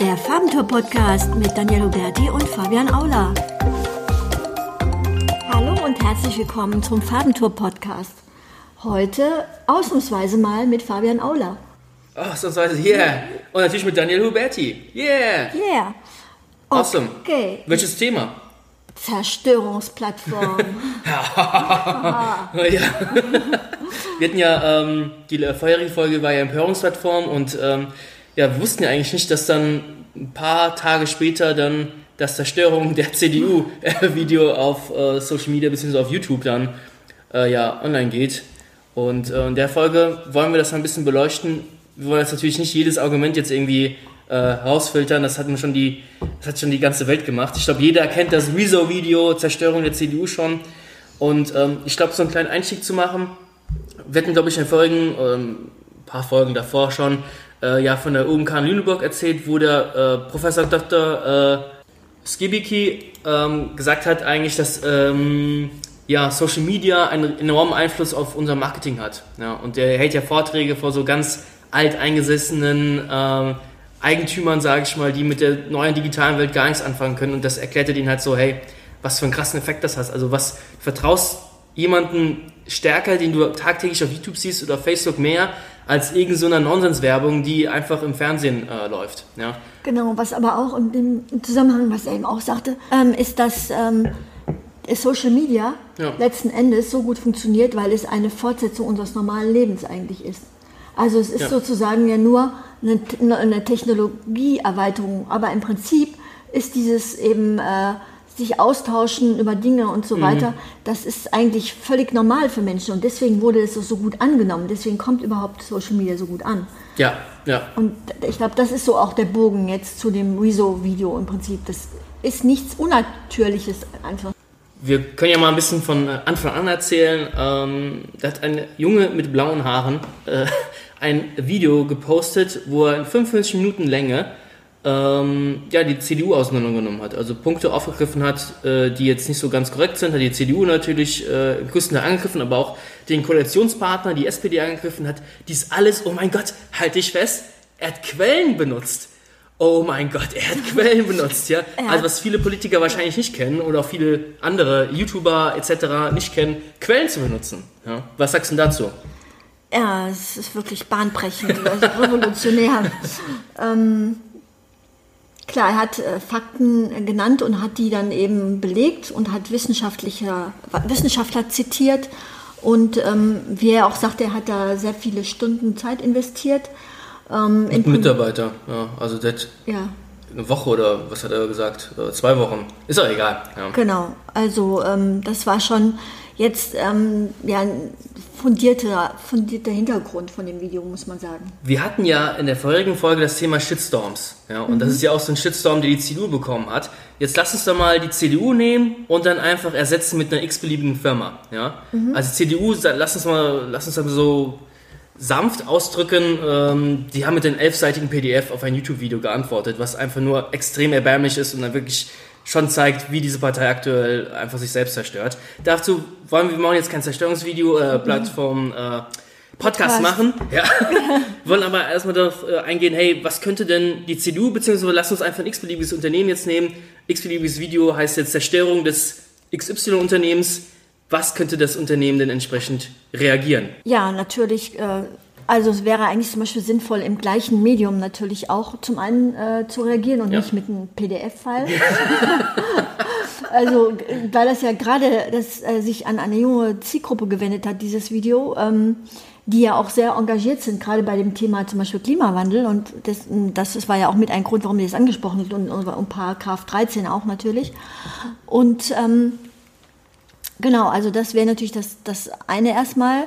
Der Farbentour-Podcast mit Daniel Huberti und Fabian Aula. Hallo und herzlich willkommen zum Farbentour-Podcast. Heute ausnahmsweise mal mit Fabian Aula. Ausnahmsweise, yeah. Und natürlich mit Daniel Huberti. Yeah. Yeah. Awesome. Okay. Welches Thema? Zerstörungsplattform. ja. Wir hatten ja, ähm, die vorherige Folge war ja Empörungsplattform und ähm, ja, wir wussten ja eigentlich nicht, dass dann ein paar Tage später dann das Zerstörung der CDU-Video auf äh, Social Media bzw. auf YouTube dann äh, ja online geht. Und äh, in der Folge wollen wir das ein bisschen beleuchten. Wir wollen jetzt natürlich nicht jedes Argument jetzt irgendwie äh, rausfiltern. Das hat schon die, das hat schon die ganze Welt gemacht. Ich glaube, jeder kennt das Rezo-Video, Zerstörung der CDU schon. Und ähm, ich glaube, so einen kleinen Einstieg zu machen, wir hatten, glaube ich, in Folgen, ähm, ein paar Folgen davor schon, äh, ja, von der UMK Lüneburg erzählt, wo der äh, Professor Dr. Äh, Skibiki ähm, gesagt hat eigentlich, dass ähm, ja, Social Media einen enormen Einfluss auf unser Marketing hat. Ja, und der hält ja Vorträge vor so ganz alteingesessenen ähm, Eigentümern, sage ich mal, die mit der neuen digitalen Welt gar nichts anfangen können. Und das erklärt er denen halt so, hey, was für einen krassen Effekt das hat. Also was vertraust jemanden stärker, den du tagtäglich auf YouTube siehst oder Facebook mehr, als irgendeine so Nonsenswerbung, die einfach im Fernsehen äh, läuft. Ja. Genau, was aber auch in dem Zusammenhang, was er eben auch sagte, ähm, ist, dass ähm, Social Media ja. letzten Endes so gut funktioniert, weil es eine Fortsetzung unseres normalen Lebens eigentlich ist. Also es ist ja. sozusagen ja nur eine, eine Technologieerweiterung, aber im Prinzip ist dieses eben äh, sich austauschen über Dinge und so mhm. weiter, das ist eigentlich völlig normal für Menschen und deswegen wurde es so gut angenommen. Deswegen kommt überhaupt Social Media so gut an. Ja, ja. Und ich glaube, das ist so auch der Bogen jetzt zu dem Rezo-Video im Prinzip. Das ist nichts Unnatürliches einfach. Wir können ja mal ein bisschen von Anfang an erzählen. Ähm, da hat ein Junge mit blauen Haaren äh, ein Video gepostet, wo er in 45 Minuten Länge ähm, ja, die CDU auseinandergenommen hat. Also Punkte aufgegriffen hat, äh, die jetzt nicht so ganz korrekt sind. Hat die CDU natürlich äh, im größten Teil angegriffen, aber auch den Koalitionspartner, die SPD angegriffen hat. Dies alles, oh mein Gott, halt dich fest, er hat Quellen benutzt. Oh mein Gott, er hat Quellen benutzt, ja. Also was viele Politiker wahrscheinlich nicht kennen oder auch viele andere YouTuber etc. nicht kennen, Quellen zu benutzen. Ja? Was sagst du dazu? Ja, es ist wirklich bahnbrechend, also revolutionär. ähm, klar, er hat äh, Fakten genannt und hat die dann eben belegt und hat wissenschaftliche, Wissenschaftler zitiert. Und ähm, wie er auch sagte, er hat da sehr viele Stunden Zeit investiert. Ähm, Mit Mitarbeiter, ja, also das ja. eine Woche oder was hat er gesagt? Zwei Wochen. Ist auch egal. Ja. Genau, also ähm, das war schon jetzt ähm, ja, ein fundierter, fundierter Hintergrund von dem Video, muss man sagen. Wir hatten ja in der vorherigen Folge das Thema Shitstorms. Ja, und mhm. das ist ja auch so ein Shitstorm, den die CDU bekommen hat. Jetzt lass uns doch mal die CDU nehmen und dann einfach ersetzen mit einer x-beliebigen Firma. Ja? Mhm. Also CDU, lass uns mal, lass uns mal so sanft ausdrücken, ähm, die haben mit einem elfseitigen PDF auf ein YouTube-Video geantwortet, was einfach nur extrem erbärmlich ist und dann wirklich schon zeigt, wie diese Partei aktuell einfach sich selbst zerstört. Dazu wollen wir machen jetzt kein Zerstörungsvideo, äh, Plattform, äh, Podcast, Podcast machen. Ja. wollen aber erstmal darauf äh, eingehen, hey, was könnte denn die CDU, beziehungsweise lass uns einfach ein x-beliebiges Unternehmen jetzt nehmen. X-beliebiges Video heißt jetzt Zerstörung des XY-Unternehmens. Was könnte das Unternehmen denn entsprechend reagieren? Ja, natürlich äh, also es wäre eigentlich zum Beispiel sinnvoll, im gleichen Medium natürlich auch zum einen äh, zu reagieren und ja. nicht mit einem PDF-File. also weil das ja gerade das, äh, sich an eine junge Zielgruppe gewendet hat, dieses Video, ähm, die ja auch sehr engagiert sind, gerade bei dem Thema zum Beispiel Klimawandel. Und das, das war ja auch mit ein Grund, warum wir das angesprochen haben und, und, und Paragraph 13 auch natürlich. Und ähm, genau, also das wäre natürlich das, das eine erstmal.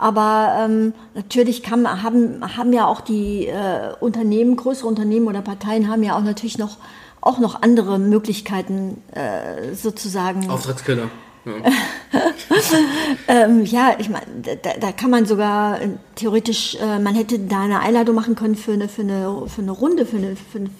Aber ähm, natürlich kann, haben, haben ja auch die äh, Unternehmen, größere Unternehmen oder Parteien haben ja auch natürlich noch, auch noch andere Möglichkeiten äh, sozusagen. Auftragskiller. Ja, ähm, ja ich meine, da, da, kann man sogar äh, theoretisch, äh, man hätte da eine Einladung machen können für eine, für eine, für eine Runde, für eine, für eine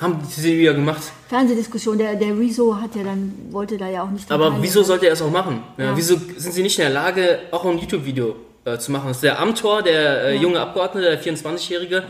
haben sie wieder gemacht. Fernsehdiskussion, der, der Rezo hat ja dann, wollte da ja auch nicht Aber wieso sollte er es auch machen? Ja, ja. Wieso sind sie nicht in der Lage, auch ein YouTube-Video äh, zu machen. Das ist der Amtor, der äh, junge Abgeordnete, der 24-Jährige,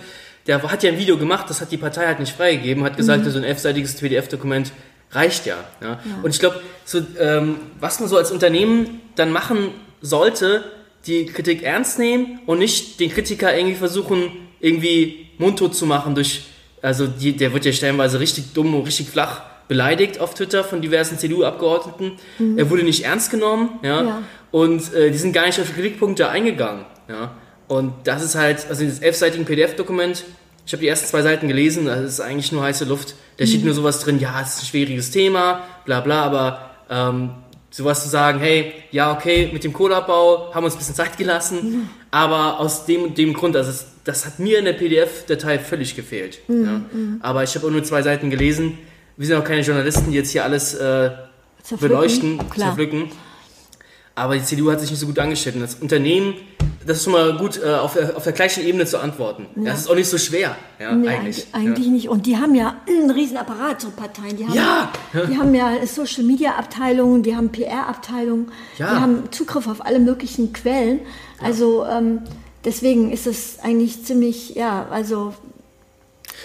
der hat ja ein Video gemacht, das hat die Partei halt nicht freigegeben, hat gesagt, mhm. so ein elfseitiges PDF-Dokument reicht ja, ja. ja. Und ich glaube, so, ähm, was man so als Unternehmen dann machen sollte, die Kritik ernst nehmen und nicht den Kritiker irgendwie versuchen, irgendwie mundtot zu machen durch, also die, der wird ja stellenweise richtig dumm und richtig flach beleidigt auf Twitter von diversen CDU-Abgeordneten. Mhm. Er wurde nicht ernst genommen, ja, ja. und äh, die sind gar nicht auf die Kritikpunkte eingegangen, ja. Und das ist halt, also dieses elfseitigen PDF-Dokument, ich habe die ersten zwei Seiten gelesen, das ist eigentlich nur heiße Luft. Da mhm. steht nur sowas drin, ja, es ist ein schwieriges Thema, bla bla, aber ähm, sowas zu sagen, hey, ja, okay, mit dem Kohleabbau haben wir uns ein bisschen Zeit gelassen, mhm. Aber aus dem dem Grund, also das, das hat mir in der PDF-Datei völlig gefehlt. Mhm. Ja. Mhm. Aber ich habe auch nur zwei Seiten gelesen. Wir sind auch keine Journalisten, die jetzt hier alles äh, beleuchten, Klar. zerpflücken. Aber die CDU hat sich nicht so gut angestellt. Und das Unternehmen, das ist schon mal gut, äh, auf, der, auf der gleichen Ebene zu antworten. Ja. Das ist auch nicht so schwer, ja, nee, eigentlich. Eigentlich ja. nicht. Und die haben ja einen riesen Apparat, so Parteien. Die haben, ja. Die haben ja Social Media Abteilungen, die haben PR Abteilungen, ja. die haben Zugriff auf alle möglichen Quellen. Also ähm, deswegen ist es eigentlich ziemlich, ja, also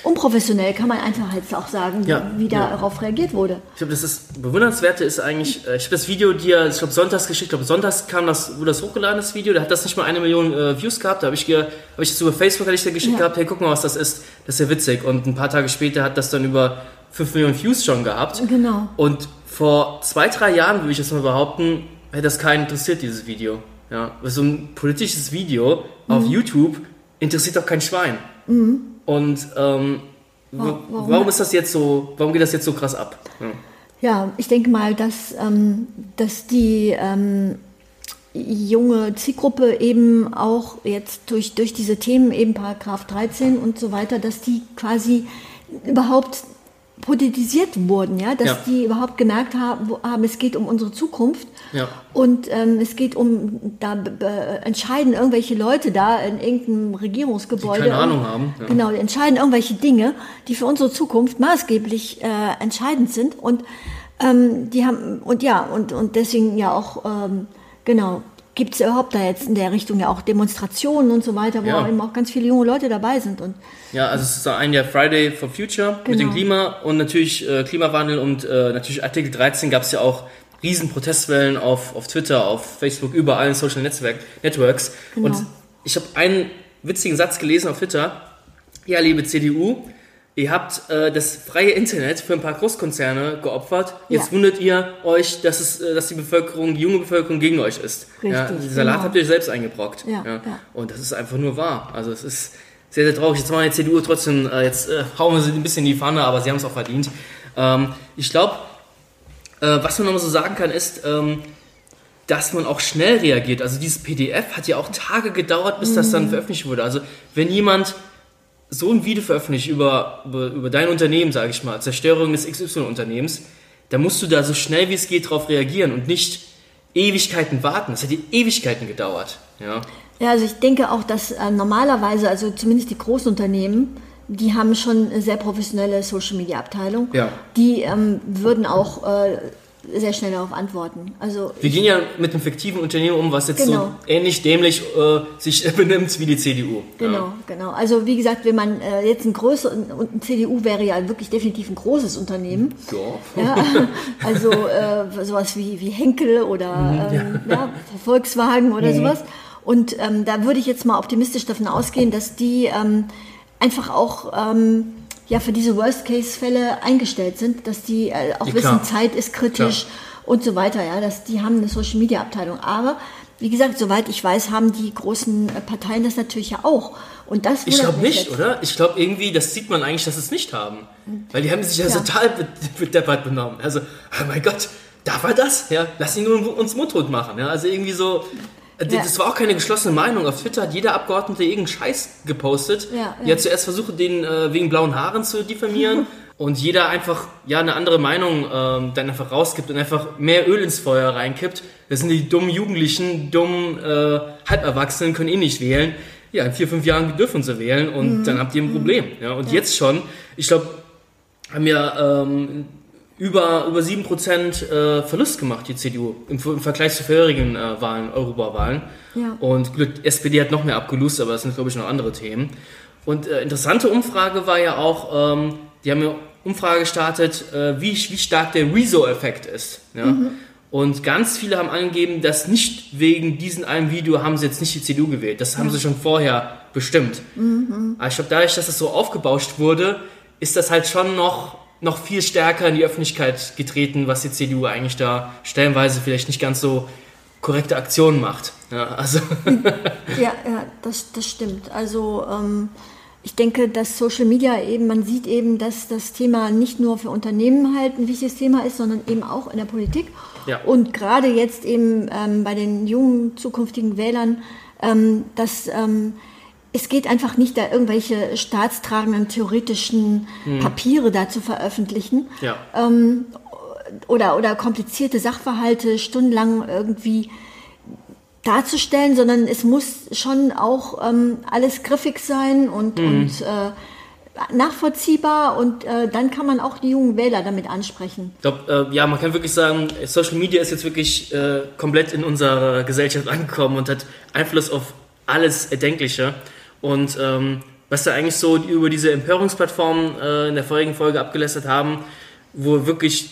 unprofessionell, kann man einfach jetzt auch sagen, ja, wie ja. darauf reagiert wurde. Ich glaube, das ist bewundernswerte ist eigentlich, äh, ich habe das Video dir, ich glaube sonntags geschickt, ich glaube sonntags kam das, wurde das hochgeladen, das Video, da hat das nicht mal eine Million äh, Views gehabt, da habe ich, hab ich das über Facebook hatte ich dir geschickt ja. gehabt, hey, guck mal, was das ist, das ist ja witzig und ein paar Tage später hat das dann über 5 Millionen Views schon gehabt. Genau. Und vor zwei, drei Jahren, würde ich das mal behaupten, hätte das keinen interessiert, dieses Video. Ja, so ein politisches Video mhm. auf YouTube interessiert doch kein Schwein. Mhm. Und ähm, warum? warum? ist das jetzt so, warum geht das jetzt so krass ab? Ja, ja ich denke mal, dass, ähm, dass die ähm, junge Zielgruppe eben auch jetzt durch, durch diese Themen, eben Paragraph 13 und so weiter, dass die quasi überhaupt politisiert wurden, ja, dass ja. die überhaupt gemerkt haben, haben, es geht um unsere Zukunft ja. und ähm, es geht um, da entscheiden irgendwelche Leute da in irgendeinem Regierungsgebäude. Die keine Ahnung haben. Ja. Genau, die entscheiden irgendwelche Dinge, die für unsere Zukunft maßgeblich äh, entscheidend sind und ähm, die haben, und ja, und, und deswegen ja auch, ähm, genau, gibt es überhaupt da jetzt in der Richtung ja auch Demonstrationen und so weiter, wo ja. eben auch ganz viele junge Leute dabei sind. Und ja, also es ist ein Jahr Friday for Future genau. mit dem Klima und natürlich äh, Klimawandel und äh, natürlich Artikel 13 gab es ja auch riesen Protestwellen auf, auf Twitter, auf Facebook, überall in Social Netzwerk, Networks. Genau. Und ich habe einen witzigen Satz gelesen auf Twitter. Ja, liebe CDU, Ihr habt äh, das freie Internet für ein paar Großkonzerne geopfert. Jetzt ja. wundert ihr euch, dass, es, äh, dass die Bevölkerung, die junge Bevölkerung gegen euch ist. Richtig, ja, den Salat genau. habt ihr selbst eingebrockt. Ja, ja. Und das ist einfach nur wahr. Also es ist sehr, sehr traurig. Jetzt machen die CDU trotzdem, äh, jetzt äh, hauen wir sie ein bisschen in die Pfanne, aber sie haben es auch verdient. Ähm, ich glaube, äh, was man nochmal so sagen kann, ist, ähm, dass man auch schnell reagiert. Also dieses PDF hat ja auch Tage gedauert, bis das dann mhm. veröffentlicht wurde. Also wenn jemand so ein Video veröffentlicht über, über, über dein Unternehmen, sage ich mal, Zerstörung des XY-Unternehmens, da musst du da so schnell wie es geht drauf reagieren und nicht Ewigkeiten warten. Das hat die Ewigkeiten gedauert. Ja, ja also ich denke auch, dass äh, normalerweise, also zumindest die großen Unternehmen, die haben schon eine sehr professionelle Social-Media-Abteilung. Ja. Die ähm, würden auch äh, sehr schnell darauf antworten. Also wir gehen ja mit einem fiktiven Unternehmen um, was jetzt genau. so ähnlich dämlich äh, sich benimmt wie die CDU. Genau, ja. genau. Also wie gesagt, wenn man äh, jetzt ein größeres, und ein CDU wäre ja wirklich definitiv ein großes Unternehmen. Ja. ja also äh, sowas wie, wie Henkel oder mhm, ähm, ja. Volkswagen oder mhm. sowas. Und ähm, da würde ich jetzt mal optimistisch davon ausgehen, dass die ähm, einfach auch ähm, ja für diese Worst-Case-Fälle eingestellt sind, dass die äh, auch ja, wissen, Zeit ist kritisch klar. und so weiter. Ja, dass die haben eine Social-Media-Abteilung. Aber wie gesagt, soweit ich weiß, haben die großen äh, Parteien das natürlich ja auch. Und das ich glaube nicht, jetzt. oder? Ich glaube irgendwie, das sieht man eigentlich, dass sie es nicht haben. Weil die haben sich ja, ja. total bedeppert benommen. Also, oh mein Gott, darf er das? Ja, lass ihn nur uns mundtot machen. Ja, also irgendwie so, ja. Das war auch keine geschlossene Meinung. Auf Twitter hat jeder Abgeordnete irgendeinen Scheiß gepostet. Ja, ja. Die hat zuerst versucht, den äh, wegen blauen Haaren zu diffamieren. und jeder einfach ja eine andere Meinung ähm, dann einfach rausgibt und einfach mehr Öl ins Feuer reinkippt. Das sind die dummen Jugendlichen, dummen äh, Halberwachsenen, können eh nicht wählen. Ja, in vier, fünf Jahren dürfen sie wählen und mhm. dann habt ihr ein Problem. Ja, und jetzt schon, ich glaube, haben ja ähm, über, über 7% äh, Verlust gemacht, die CDU, im, im Vergleich zu vorherigen äh, Wahlen, Europawahlen. Ja. Und die SPD hat noch mehr abgelust, aber das sind, glaube ich, noch andere Themen. Und äh, interessante Umfrage war ja auch, ähm, die haben ja Umfrage gestartet, äh, wie, wie stark der Rezo-Effekt ist. Ja? Mhm. Und ganz viele haben angegeben, dass nicht wegen diesem einen Video haben sie jetzt nicht die CDU gewählt. Das haben ja. sie schon vorher bestimmt. Mhm. Aber ich glaube, dadurch, dass das so aufgebauscht wurde, ist das halt schon noch, noch viel stärker in die Öffentlichkeit getreten, was die CDU eigentlich da stellenweise vielleicht nicht ganz so korrekte Aktionen macht. Ja, also. ja, ja das, das stimmt. Also ähm, ich denke, dass Social Media eben, man sieht eben, dass das Thema nicht nur für Unternehmen halt ein wichtiges Thema ist, sondern eben auch in der Politik. Ja. Und gerade jetzt eben ähm, bei den jungen zukünftigen Wählern, ähm, dass ähm, es geht einfach nicht, da irgendwelche staatstragenden theoretischen hm. Papiere da zu veröffentlichen. Ja. Ähm, oder, oder komplizierte Sachverhalte stundenlang irgendwie darzustellen, sondern es muss schon auch ähm, alles griffig sein und, mhm. und äh, nachvollziehbar und äh, dann kann man auch die jungen Wähler damit ansprechen. Ich glaube, äh, ja, man kann wirklich sagen, Social Media ist jetzt wirklich äh, komplett in unserer Gesellschaft angekommen und hat Einfluss auf alles Erdenkliche. Und ähm, was da eigentlich so über diese Empörungsplattformen äh, in der vorigen Folge abgelästert haben, wo wirklich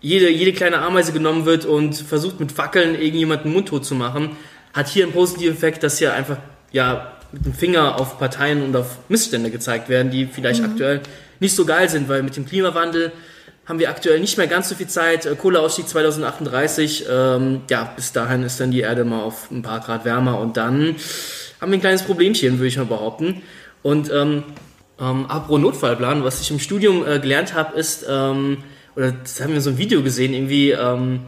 jede, jede kleine Ameise genommen wird und versucht mit Fackeln irgendjemanden mundtot zu machen, hat hier einen positiven Effekt, dass hier einfach ja mit dem Finger auf Parteien und auf Missstände gezeigt werden, die vielleicht mhm. aktuell nicht so geil sind, weil mit dem Klimawandel haben wir aktuell nicht mehr ganz so viel Zeit. Äh, Kohleausstieg 2038, ähm, ja, bis dahin ist dann die Erde mal auf ein paar Grad wärmer und dann haben wir ein kleines Problemchen, würde ich mal behaupten. Und ähm, ähm, apropos Notfallplan, was ich im Studium äh, gelernt habe, ist, ähm, oder das haben wir so ein Video gesehen, irgendwie, ähm,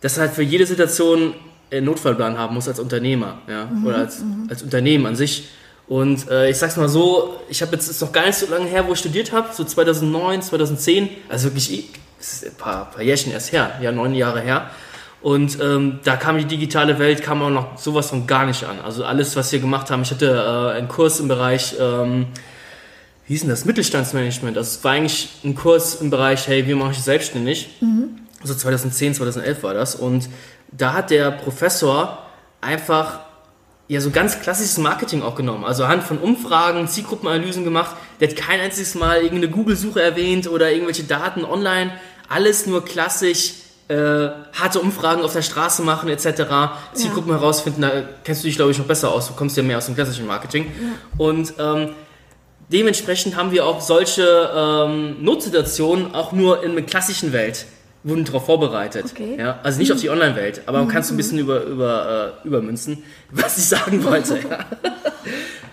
dass halt für jede Situation einen Notfallplan haben muss als Unternehmer, ja, mhm, oder als, mhm. als Unternehmen an sich. Und äh, ich sag's mal so, ich habe jetzt ist noch gar nicht so lange her, wo ich studiert habe, so 2009, 2010, also wirklich ist ein paar, paar Jährchen erst her, ja neun Jahre her. Und ähm, da kam die digitale Welt, kam auch noch sowas von gar nicht an. Also alles, was wir gemacht haben, ich hatte äh, einen Kurs im Bereich ähm, wie hieß denn das? Mittelstandsmanagement. Also es war eigentlich ein Kurs im Bereich, hey, wie mache ich selbstständig? Mhm. Also 2010, 2011 war das. Und da hat der Professor einfach ja so ganz klassisches Marketing auch genommen. Also anhand von Umfragen, Zielgruppenanalysen gemacht. Der hat kein einziges Mal irgendeine Google-Suche erwähnt oder irgendwelche Daten online. Alles nur klassisch äh, harte Umfragen auf der Straße machen etc. Zielgruppen ja. herausfinden, da kennst du dich glaube ich noch besser aus. Du kommst ja mehr aus dem klassischen Marketing. Ja. Und ähm, dementsprechend haben wir auch solche ähm, Notsituationen auch nur in der klassischen Welt wurden darauf vorbereitet. Okay. Ja, also nicht mhm. auf die Online-Welt, aber man kann es ein bisschen über, über, äh, übermünzen, was ich sagen wollte. ja.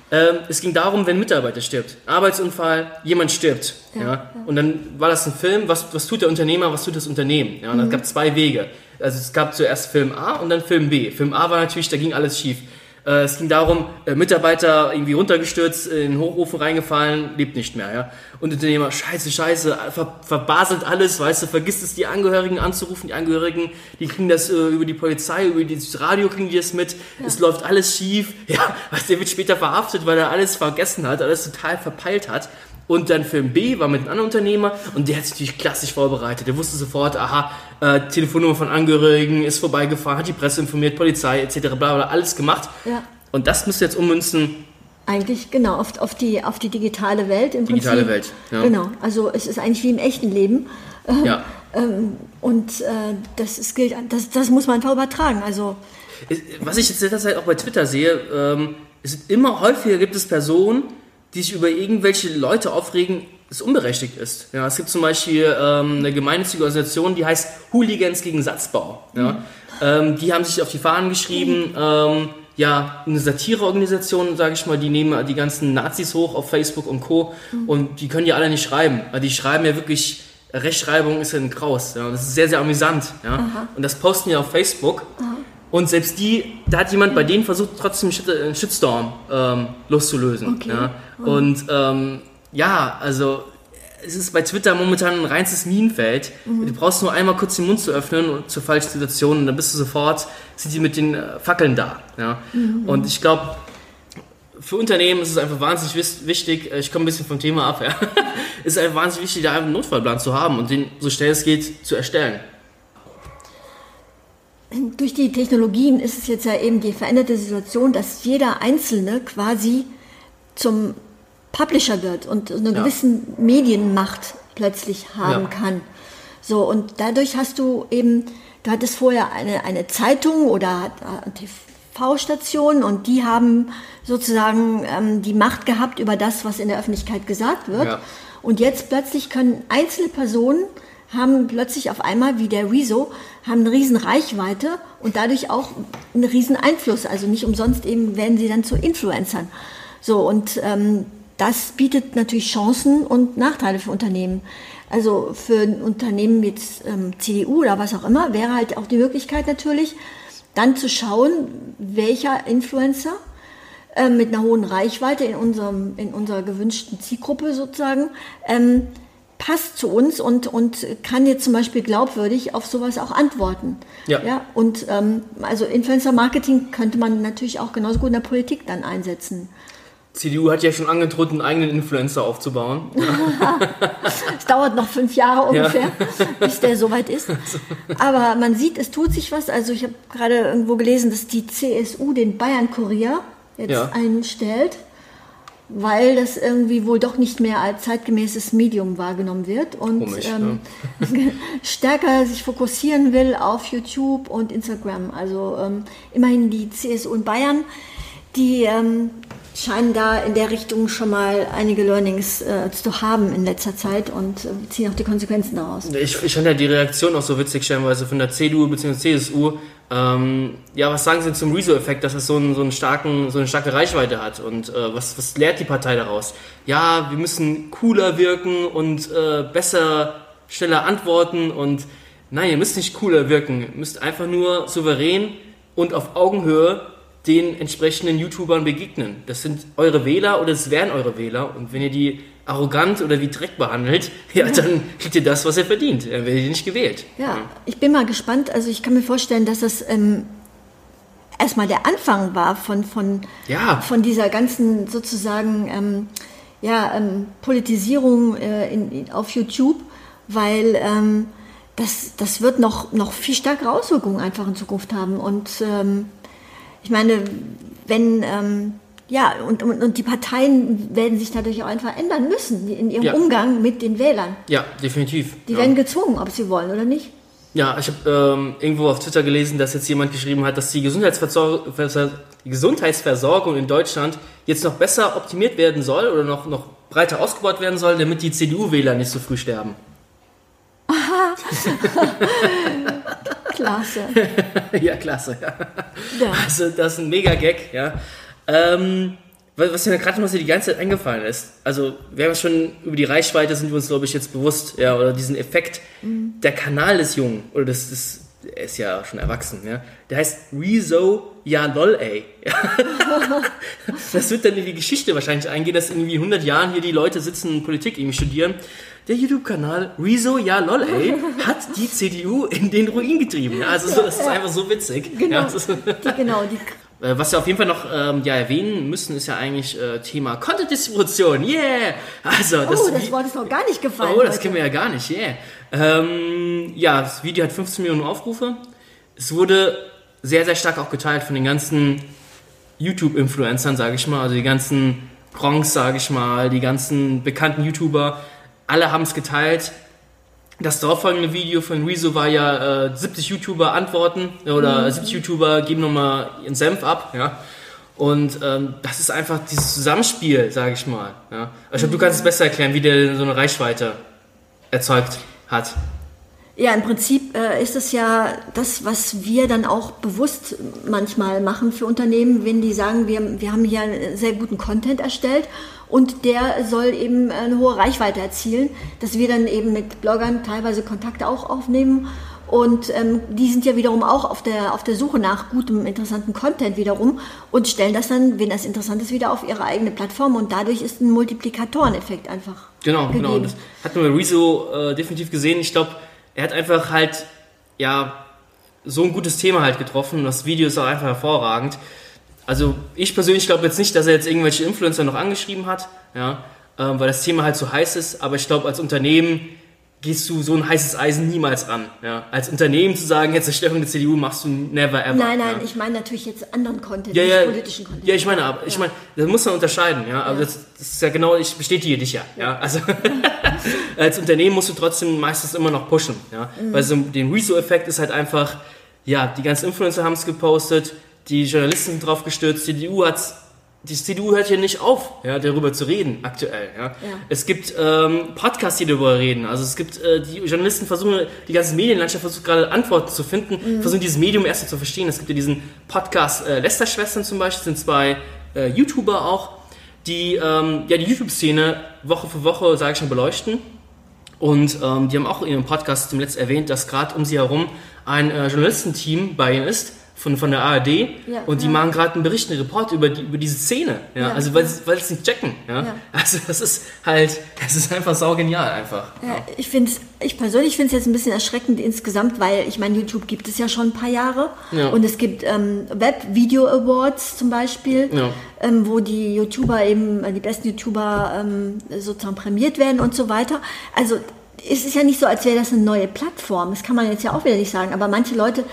ähm, es ging darum, wenn ein Mitarbeiter stirbt. Arbeitsunfall, jemand stirbt. Ja, ja. Und dann war das ein Film, was, was tut der Unternehmer, was tut das Unternehmen. Ja, und mhm. es gab zwei Wege. Also es gab zuerst Film A und dann Film B. Film A war natürlich, da ging alles schief. Äh, es ging darum, äh, Mitarbeiter irgendwie runtergestürzt, in den Hochofen reingefallen, lebt nicht mehr, ja. Und Unternehmer, scheiße, scheiße, ver verbaselt alles, weißt du, vergisst es, die Angehörigen anzurufen. Die Angehörigen, die kriegen das äh, über die Polizei, über das Radio kriegen die das mit. Ja. Es läuft alles schief, ja. Weißt, der wird später verhaftet, weil er alles vergessen hat, alles total verpeilt hat. Und dann Film B war mit einem anderen Unternehmer und der hat sich natürlich klassisch vorbereitet. Der wusste sofort, aha, äh, Telefonnummer von Angehörigen, ist vorbeigefahren, hat die Presse informiert, Polizei etc. bla bla, alles gemacht. Ja. Und das müsst ihr jetzt ummünzen. Eigentlich, genau, auf, auf, die, auf die digitale Welt im digitale Prinzip. Welt, ja. Genau, also es ist eigentlich wie im echten Leben. Ja. Ähm, und äh, das, ist, gilt, das, das muss man einfach übertragen. Also, Was ich jetzt derzeit auch bei Twitter sehe, ähm, ist immer häufiger gibt es Personen, die sich über irgendwelche Leute aufregen, das unberechtigt ist. Ja, es gibt zum Beispiel ähm, eine gemeinnützige Organisation, die heißt Hooligans gegen Satzbau. Ja? Mhm. Ähm, die haben sich auf die Fahnen geschrieben, ähm, ja, eine Satireorganisation, sage ich mal, die nehmen die ganzen Nazis hoch auf Facebook und Co. Mhm. Und die können ja alle nicht schreiben. Also die schreiben ja wirklich, Rechtschreibung ist ja ein Kraus. Ja? Das ist sehr, sehr amüsant. Ja? Und das posten ja auf Facebook. Aha. Und selbst die, da hat jemand bei denen versucht, trotzdem einen Shitstorm ähm, loszulösen. Okay. Ja? Und ähm, ja, also es ist bei Twitter momentan ein reines Minenfeld. Mhm. Du brauchst nur einmal kurz den Mund zu öffnen und zur falschen Situation und dann bist du sofort, sind die mit den äh, Fackeln da. Ja? Mhm. Und ich glaube, für Unternehmen ist es einfach wahnsinnig wichtig, äh, ich komme ein bisschen vom Thema ab, ja. es ist einfach wahnsinnig wichtig, da einen Notfallplan zu haben und den so schnell es geht zu erstellen durch die Technologien ist es jetzt ja eben die veränderte Situation, dass jeder Einzelne quasi zum Publisher wird und eine ja. gewisse Medienmacht plötzlich haben ja. kann. So, und dadurch hast du eben, du hattest vorher eine, eine Zeitung oder TV-Station und die haben sozusagen ähm, die Macht gehabt über das, was in der Öffentlichkeit gesagt wird. Ja. Und jetzt plötzlich können einzelne Personen haben plötzlich auf einmal, wie der Rezo, haben eine riesen Reichweite und dadurch auch einen riesen Einfluss. Also nicht umsonst eben werden sie dann zu Influencern. So, und ähm, das bietet natürlich Chancen und Nachteile für Unternehmen. Also für ein Unternehmen mit ähm, CDU oder was auch immer wäre halt auch die Möglichkeit natürlich, dann zu schauen, welcher Influencer äh, mit einer hohen Reichweite in, unserem, in unserer gewünschten Zielgruppe sozusagen ähm, passt zu uns und, und kann jetzt zum Beispiel glaubwürdig auf sowas auch antworten. Ja. ja und ähm, also Influencer-Marketing könnte man natürlich auch genauso gut in der Politik dann einsetzen. CDU hat ja schon angedroht, einen eigenen Influencer aufzubauen. es dauert noch fünf Jahre ungefähr, ja. bis der soweit ist. Aber man sieht, es tut sich was. Also ich habe gerade irgendwo gelesen, dass die CSU den Bayern-Kurier jetzt ja. einstellt weil das irgendwie wohl doch nicht mehr als zeitgemäßes Medium wahrgenommen wird und Komisch, ähm, ne? stärker sich fokussieren will auf YouTube und Instagram. Also ähm, immerhin die CSU in Bayern, die ähm, scheinen da in der Richtung schon mal einige Learnings äh, zu haben in letzter Zeit und äh, ziehen auch die Konsequenzen daraus. Ich, ich fand ja die Reaktion auch so witzig, stellenweise von der CDU bzw. CSU. Ähm, ja, was sagen Sie zum Rezo-Effekt, dass es so, einen, so, einen starken, so eine starke Reichweite hat? Und äh, was, was lehrt die Partei daraus? Ja, wir müssen cooler wirken und äh, besser, schneller antworten und nein, ihr müsst nicht cooler wirken, ihr müsst einfach nur souverän und auf Augenhöhe den entsprechenden YouTubern begegnen. Das sind eure Wähler oder es wären eure Wähler. Und wenn ihr die arrogant oder wie Dreck behandelt, ja, dann kriegt ihr das, was ihr verdient. Dann werdet ihr nicht gewählt. Ja, ja, ich bin mal gespannt. Also ich kann mir vorstellen, dass das ähm, erstmal der Anfang war von, von, ja. von dieser ganzen sozusagen ähm, ja, ähm, Politisierung äh, in, in, auf YouTube, weil ähm, das, das wird noch, noch viel stärkere Auswirkungen einfach in Zukunft haben. Und ähm, ich meine, wenn, ähm, ja, und, und, und, die Parteien werden sich dadurch auch einfach ändern müssen in ihrem ja. Umgang mit den Wählern. Ja, definitiv. Die ja. werden gezwungen, ob sie wollen oder nicht. Ja, ich habe ähm, irgendwo auf Twitter gelesen, dass jetzt jemand geschrieben hat, dass die, Gesundheitsversor die Gesundheitsversorgung in Deutschland jetzt noch besser optimiert werden soll oder noch, noch breiter ausgebaut werden soll, damit die CDU-Wähler nicht so früh sterben. Aha. klasse. ja, klasse. Ja. Also, das ist ein mega Gag, ja. Ähm, was mir gerade noch so die ganze Zeit eingefallen ist, also wir haben schon über die Reichweite sind wir uns, glaube ich, jetzt bewusst, ja, oder diesen Effekt, mhm. der Kanal des Jungen, oder das, das er ist ja schon erwachsen, ja, der heißt Rezo Ja lol ey. das wird dann in die Geschichte wahrscheinlich eingehen, dass in irgendwie 100 Jahren hier die Leute sitzen und Politik irgendwie studieren der YouTube-Kanal Rezo Ja Lol ey hat die CDU in den Ruin getrieben. Ja, also so, das ist einfach so witzig. Genau, ja, die, genau die äh, was wir auf jeden Fall noch ähm, ja, erwähnen müssen, ist ja eigentlich äh, Thema Content-Distribution. Yeah! Also, das, oh, das Wort ist noch gar nicht gefallen. Oh, das heute. kennen wir ja gar nicht. Yeah! Ähm, ja, das Video hat 15 Millionen Aufrufe. Es wurde sehr, sehr stark auch geteilt von den ganzen YouTube-Influencern, sage ich mal. Also die ganzen Bronx, sage ich mal, die ganzen bekannten YouTuber alle haben es geteilt. Das darauffolgende Video von Rezo war ja äh, 70 YouTuber antworten oder mhm. 70 YouTuber geben nochmal ihren Senf ab, ja. Und ähm, das ist einfach dieses Zusammenspiel, sage ich mal. Ja. Ich glaube, du kannst es besser erklären, wie der so eine Reichweite erzeugt hat. Ja, im Prinzip äh, ist es ja das, was wir dann auch bewusst manchmal machen für Unternehmen, wenn die sagen, wir, wir haben hier sehr guten Content erstellt und der soll eben eine hohe Reichweite erzielen, dass wir dann eben mit Bloggern teilweise Kontakte auch aufnehmen und ähm, die sind ja wiederum auch auf der, auf der Suche nach gutem, interessanten Content wiederum und stellen das dann, wenn das interessant ist, wieder auf ihre eigene Plattform und dadurch ist ein Multiplikatoreneffekt einfach. Genau, gegeben. genau. Das hat man bei Rezo äh, definitiv gesehen. Ich glaube, er hat einfach halt, ja, so ein gutes Thema halt getroffen. Das Video ist auch einfach hervorragend. Also ich persönlich glaube jetzt nicht, dass er jetzt irgendwelche Influencer noch angeschrieben hat, ja, ähm, weil das Thema halt so heiß ist. Aber ich glaube, als Unternehmen gehst du so ein heißes Eisen niemals an. Ja? Als Unternehmen zu sagen, jetzt Zerstörung der CDU machst du never ever. Nein, nein, ja? ich meine natürlich jetzt anderen Content, ja, ja, politischen Content. Ja, ich meine, aber ich meine, das muss man unterscheiden, ja. Aber Ja. das, das ist ja genau, ich bestätige dich ja. ja. Also als Unternehmen musst du trotzdem meistens immer noch pushen, ja. Mhm. Weil so den Rezo-Effekt ist halt einfach, ja, die ganzen Influencer haben es gepostet, die Journalisten sind drauf gestürzt, die CDU hat's die CDU hört hier nicht auf, ja, darüber zu reden, aktuell. Ja. Es gibt ähm, Podcasts, die darüber reden. Also es gibt, äh, die Journalisten versuchen, die ganze Medienlandschaft versucht gerade Antworten zu finden, versuchen dieses Medium erst zu verstehen. Es gibt ja diesen Podcast äh, Lester-Schwestern zum Beispiel, sind zwei äh, YouTuber auch, die ähm, ja die YouTube-Szene Woche für Woche, sage ich schon, beleuchten. Und ähm, die haben auch in ihrem Podcast zum letzten erwähnt, dass gerade um sie herum ein äh, Journalistenteam bei ihnen ist, von, von der ARD. Ja, und die ja. machen gerade einen Bericht, einen Report über, die, über diese Szene. Ja? Ja, also weil sie weil sie es nicht checken. Ja? Also das ist halt, das ist einfach saugenial einfach. Ich finde ich persönlich finde es jetzt ein bisschen erschreckend insgesamt, weil ich meine, YouTube gibt es ja schon ein paar Jahre Ja. und es gibt ähm, Web Video Awards zum Beispiel, ähm, wo die YouTuber eben, äh, die besten YouTuber ähm, sozusagen prämiert werden und so weiter. Also es ist ja nicht so, als wäre das eine neue Plattform. Das kann man jetzt ja auch wieder nicht sagen. Aber manche Leute,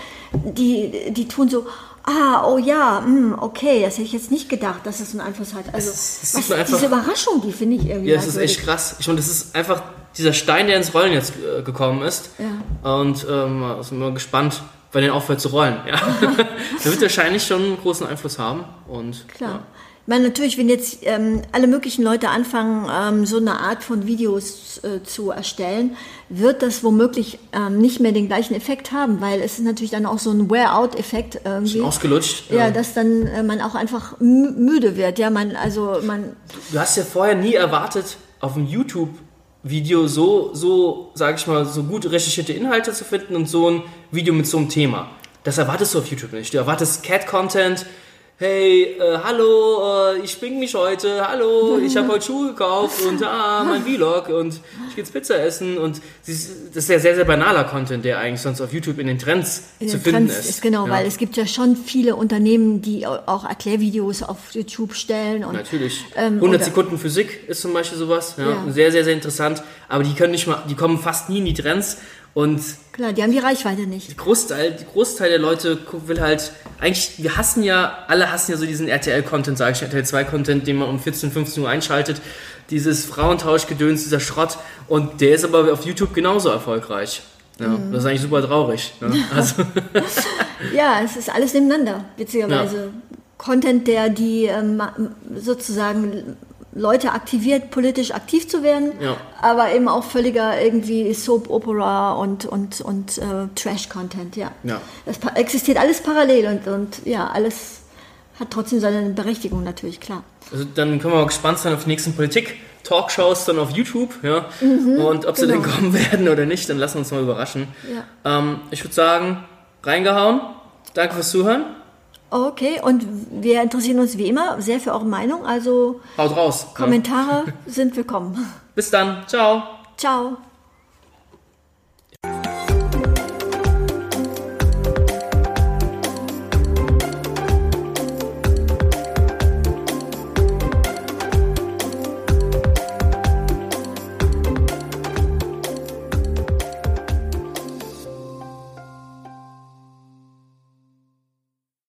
die, die tun so, ah, oh ja, hm, okay, das hätte ich jetzt nicht gedacht, dass das einen Einfluss hat. Also was, einfach- diese Überraschung, die finde ich irgendwie Ja, das ist echt krass. Ich meine, das ist einfach dieser Stein, der ins Rollen jetzt äh, gekommen ist. Ja. Und ähm, sind wir gespannt, wann den aufhört zu rollen. Ja. der wird wahrscheinlich schon einen großen Einfluss haben. Und Klar. Ja. Ich meine, natürlich, wenn jetzt ähm, alle möglichen Leute anfangen, ähm, so eine Art von Videos äh, zu erstellen, wird das womöglich ähm, nicht mehr den gleichen Effekt haben, weil es ist natürlich dann auch so ein Wear-out-Effekt irgendwie. Ausgelutscht. Ja, dass dann äh, man auch einfach mü- müde wird. Ja, man, also man, Du hast ja vorher nie erwartet, auf dem YouTube-Video so, so, sag ich mal, so gut recherchierte Inhalte zu finden und so ein Video mit so einem Thema. Das erwartest du auf YouTube nicht. Du erwartest Cat-Content. Hey, äh, hallo, äh, ich schwing mich heute, hallo, ich habe heute Schuhe gekauft und ah, mein Vlog und ich gehe jetzt Pizza essen und das ist ja sehr, sehr banaler Content, der eigentlich sonst auf YouTube in den Trends in zu den finden Trends ist. ist genau, ja. weil es gibt ja schon viele Unternehmen, die au- auch Erklärvideos auf YouTube stellen und Natürlich. Ähm, 100 oder- Sekunden Physik ist zum Beispiel sowas. Ja, Ja. Sehr, sehr, sehr interessant. Aber die können nicht mal, die kommen fast nie in die Trends. Und klar, die haben die Reichweite nicht. die Großteil, die Großteil der Leute will halt, eigentlich, wir hassen ja, alle hassen ja so diesen RTL-Content, sage ich, RTL 2-Content, den man um 14, 15 Uhr einschaltet. Dieses Frauentauschgedöns, dieser Schrott. Und der ist aber auf YouTube genauso erfolgreich. Ja, Mhm. Das ist eigentlich super traurig. Ja. Also, Ja, es ist alles nebeneinander, witzigerweise. Content, der die ähm, sozusagen Leute aktiviert, politisch aktiv zu werden, Ja. aber eben auch völliger irgendwie Soap Opera und, und, und äh, Trash-Content, ja. Ja. Das existiert alles parallel und, und ja, alles hat trotzdem seine Berechtigung natürlich, klar. Also dann können wir mal gespannt sein auf die nächsten Politik-Talkshows dann auf YouTube, ja. und ob sie genau. denn kommen werden oder nicht, dann lassen wir uns mal überraschen. Ja. Ähm, ich würde sagen, reingehauen. Danke fürs Zuhören. Okay, und wir interessieren uns wie immer sehr für eure Meinung, also Haut raus. Ja. Kommentare sind willkommen. Bis dann. Ciao. Ciao.